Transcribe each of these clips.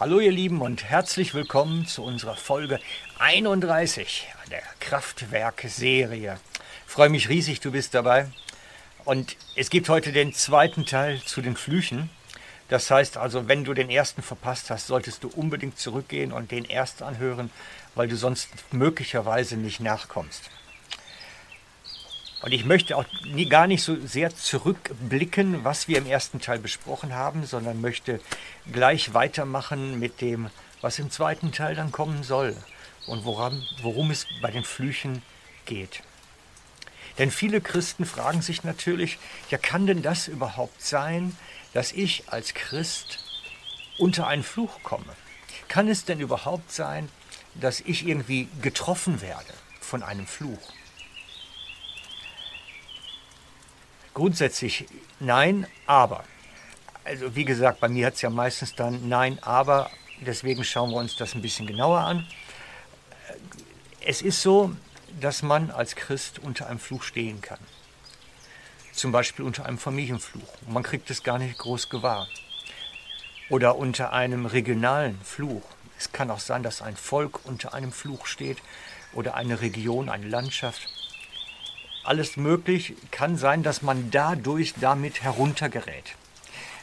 Hallo ihr Lieben und herzlich willkommen zu unserer Folge 31 der Kraftwerk-Serie. Freue mich riesig, du bist dabei. Und es gibt heute den zweiten Teil zu den Flüchen. Das heißt also, wenn du den ersten verpasst hast, solltest du unbedingt zurückgehen und den erst anhören, weil du sonst möglicherweise nicht nachkommst. Und ich möchte auch nie, gar nicht so sehr zurückblicken, was wir im ersten Teil besprochen haben, sondern möchte gleich weitermachen mit dem, was im zweiten Teil dann kommen soll und woran, worum es bei den Flüchen geht. Denn viele Christen fragen sich natürlich, ja kann denn das überhaupt sein, dass ich als Christ unter einen Fluch komme? Kann es denn überhaupt sein, dass ich irgendwie getroffen werde von einem Fluch? Grundsätzlich nein, aber. Also wie gesagt, bei mir hat es ja meistens dann nein, aber. Deswegen schauen wir uns das ein bisschen genauer an. Es ist so, dass man als Christ unter einem Fluch stehen kann. Zum Beispiel unter einem Familienfluch. man kriegt es gar nicht groß gewahr. Oder unter einem regionalen Fluch. Es kann auch sein, dass ein Volk unter einem Fluch steht oder eine Region, eine Landschaft alles möglich. Kann sein, dass man dadurch damit heruntergerät.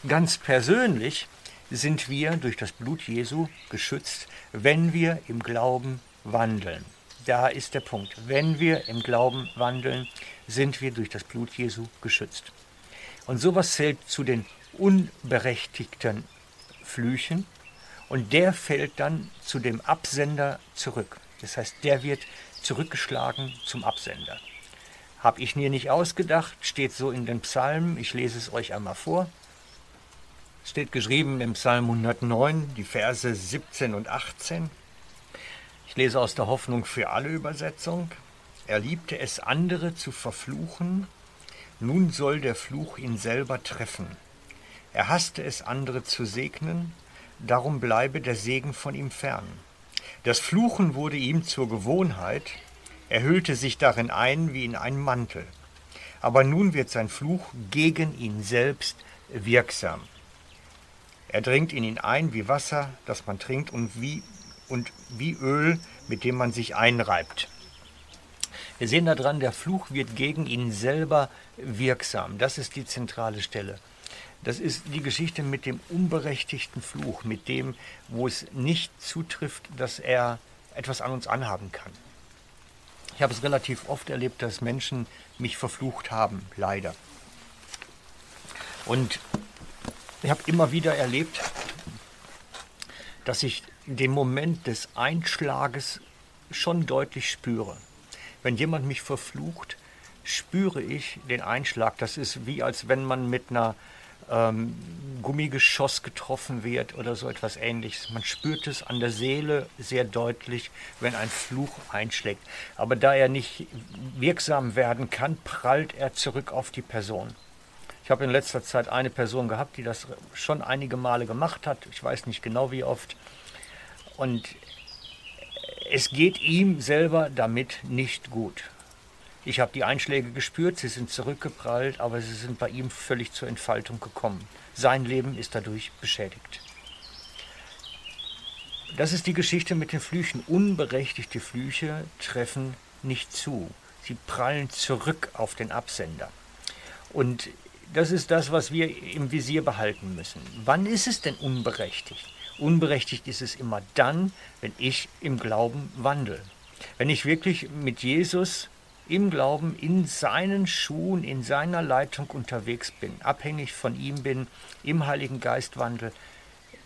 Ganz persönlich sind wir durch das Blut Jesu geschützt, wenn wir im Glauben wandeln. Da ist der Punkt. Wenn wir im Glauben wandeln, sind wir durch das Blut Jesu geschützt. Und sowas zählt zu den unberechtigten Flüchen und der fällt dann zu dem Absender zurück. Das heißt, der wird zurückgeschlagen zum Absender. Habe ich mir nicht ausgedacht, steht so in den Psalmen. Ich lese es euch einmal vor. Steht geschrieben im Psalm 109, die Verse 17 und 18. Ich lese aus der Hoffnung für alle Übersetzung. Er liebte es, andere zu verfluchen, nun soll der Fluch ihn selber treffen. Er hasste es, andere zu segnen, darum bleibe der Segen von ihm fern. Das Fluchen wurde ihm zur Gewohnheit, er hüllte sich darin ein wie in einen Mantel. Aber nun wird sein Fluch gegen ihn selbst wirksam. Er dringt in ihn ein wie Wasser, das man trinkt, und wie, und wie Öl, mit dem man sich einreibt. Wir sehen daran, der Fluch wird gegen ihn selber wirksam. Das ist die zentrale Stelle. Das ist die Geschichte mit dem unberechtigten Fluch, mit dem, wo es nicht zutrifft, dass er etwas an uns anhaben kann. Ich habe es relativ oft erlebt, dass Menschen mich verflucht haben, leider. Und ich habe immer wieder erlebt, dass ich den Moment des Einschlages schon deutlich spüre. Wenn jemand mich verflucht, spüre ich den Einschlag. Das ist wie als wenn man mit einer ähm, Gummigeschoss getroffen wird oder so etwas ähnliches. Man spürt es an der Seele sehr deutlich, wenn ein Fluch einschlägt. Aber da er nicht wirksam werden kann, prallt er zurück auf die Person. Ich habe in letzter Zeit eine Person gehabt, die das schon einige Male gemacht hat. Ich weiß nicht genau wie oft. Und es geht ihm selber damit nicht gut. Ich habe die Einschläge gespürt, sie sind zurückgeprallt, aber sie sind bei ihm völlig zur Entfaltung gekommen. Sein Leben ist dadurch beschädigt. Das ist die Geschichte mit den Flüchen. Unberechtigte Flüche treffen nicht zu. Sie prallen zurück auf den Absender. Und das ist das, was wir im Visier behalten müssen. Wann ist es denn unberechtigt? Unberechtigt ist es immer dann, wenn ich im Glauben wandle. Wenn ich wirklich mit Jesus im Glauben in seinen Schuhen, in seiner Leitung unterwegs bin, abhängig von ihm bin, im Heiligen Geist wandel,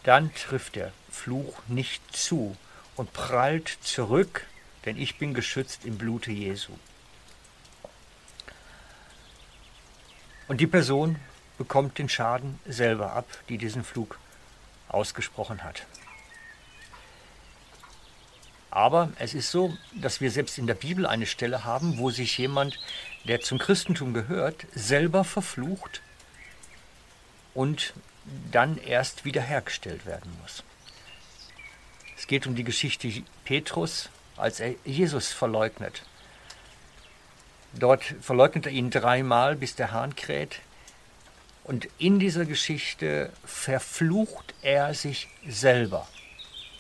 dann trifft der Fluch nicht zu und prallt zurück, denn ich bin geschützt im Blute Jesu. Und die Person bekommt den Schaden selber ab, die diesen Flug ausgesprochen hat. Aber es ist so, dass wir selbst in der Bibel eine Stelle haben, wo sich jemand, der zum Christentum gehört, selber verflucht und dann erst wiederhergestellt werden muss. Es geht um die Geschichte Petrus, als er Jesus verleugnet. Dort verleugnet er ihn dreimal, bis der Hahn kräht. Und in dieser Geschichte verflucht er sich selber.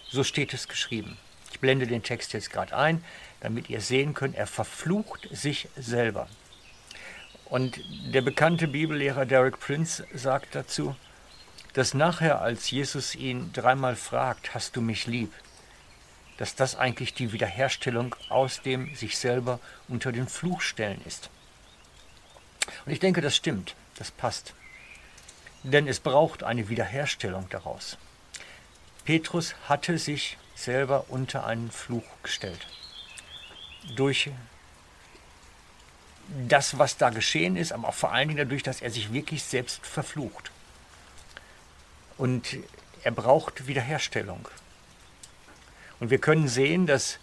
So steht es geschrieben. Blende den Text jetzt gerade ein, damit ihr sehen könnt, er verflucht sich selber. Und der bekannte Bibellehrer Derek Prince sagt dazu, dass nachher, als Jesus ihn dreimal fragt, hast du mich lieb, dass das eigentlich die Wiederherstellung aus dem sich selber unter den Fluch stellen ist. Und ich denke, das stimmt, das passt. Denn es braucht eine Wiederherstellung daraus. Petrus hatte sich selber unter einen Fluch gestellt. Durch das, was da geschehen ist, aber auch vor allen Dingen dadurch, dass er sich wirklich selbst verflucht. Und er braucht Wiederherstellung. Und wir können sehen, dass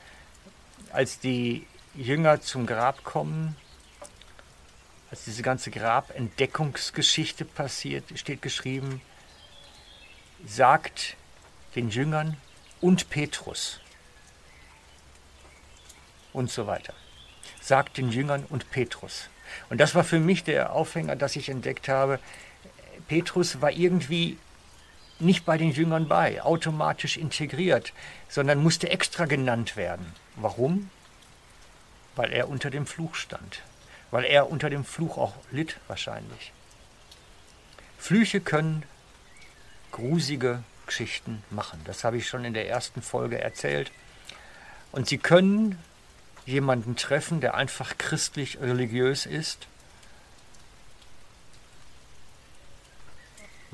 als die Jünger zum Grab kommen, als diese ganze Grabentdeckungsgeschichte passiert, steht geschrieben, sagt den Jüngern und Petrus und so weiter. Sagt den Jüngern und Petrus. Und das war für mich der Aufhänger, dass ich entdeckt habe, Petrus war irgendwie nicht bei den Jüngern bei, automatisch integriert, sondern musste extra genannt werden. Warum? Weil er unter dem Fluch stand, weil er unter dem Fluch auch litt wahrscheinlich. Flüche können grusige Geschichten machen. Das habe ich schon in der ersten Folge erzählt. Und sie können jemanden treffen, der einfach christlich religiös ist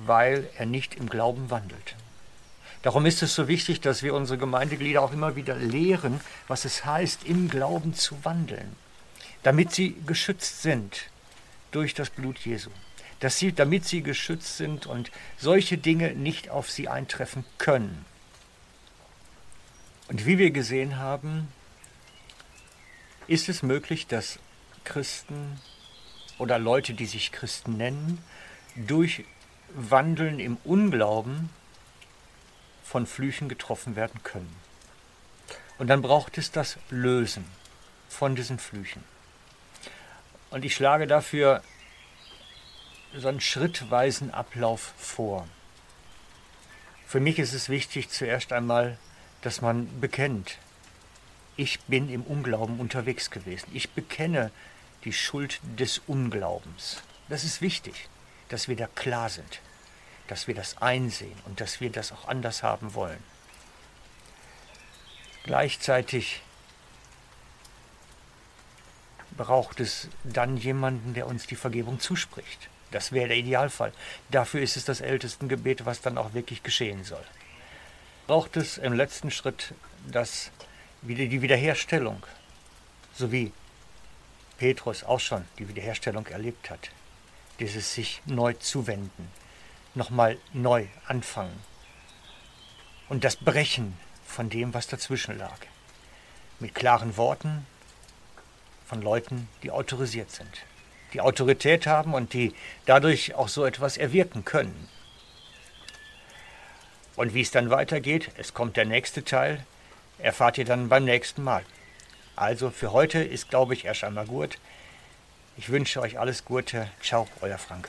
weil er nicht im Glauben wandelt. Darum ist es so wichtig, dass wir unsere Gemeindeglieder auch immer wieder lehren, was es heißt, im Glauben zu wandeln, damit sie geschützt sind durch das Blut Jesu, dass sie, damit sie geschützt sind und solche Dinge nicht auf sie eintreffen können. Und wie wir gesehen haben, ist es möglich, dass Christen oder Leute, die sich Christen nennen, durch Wandeln im Unglauben von Flüchen getroffen werden können. Und dann braucht es das Lösen von diesen Flüchen. Und ich schlage dafür so einen schrittweisen Ablauf vor. Für mich ist es wichtig zuerst einmal, dass man bekennt, ich bin im Unglauben unterwegs gewesen. Ich bekenne die Schuld des Unglaubens. Das ist wichtig dass wir da klar sind, dass wir das einsehen und dass wir das auch anders haben wollen. Gleichzeitig braucht es dann jemanden, der uns die Vergebung zuspricht. Das wäre der Idealfall. Dafür ist es das Ältestengebet, was dann auch wirklich geschehen soll. Braucht es im letzten Schritt das, die Wiederherstellung, so wie Petrus auch schon die Wiederherstellung erlebt hat dieses sich neu zuwenden, nochmal neu anfangen und das Brechen von dem, was dazwischen lag, mit klaren Worten von Leuten, die autorisiert sind, die Autorität haben und die dadurch auch so etwas erwirken können. Und wie es dann weitergeht, es kommt der nächste Teil, erfahrt ihr dann beim nächsten Mal. Also für heute ist, glaube ich, erst einmal gut. Ich wünsche euch alles Gute. Ciao, euer Frank.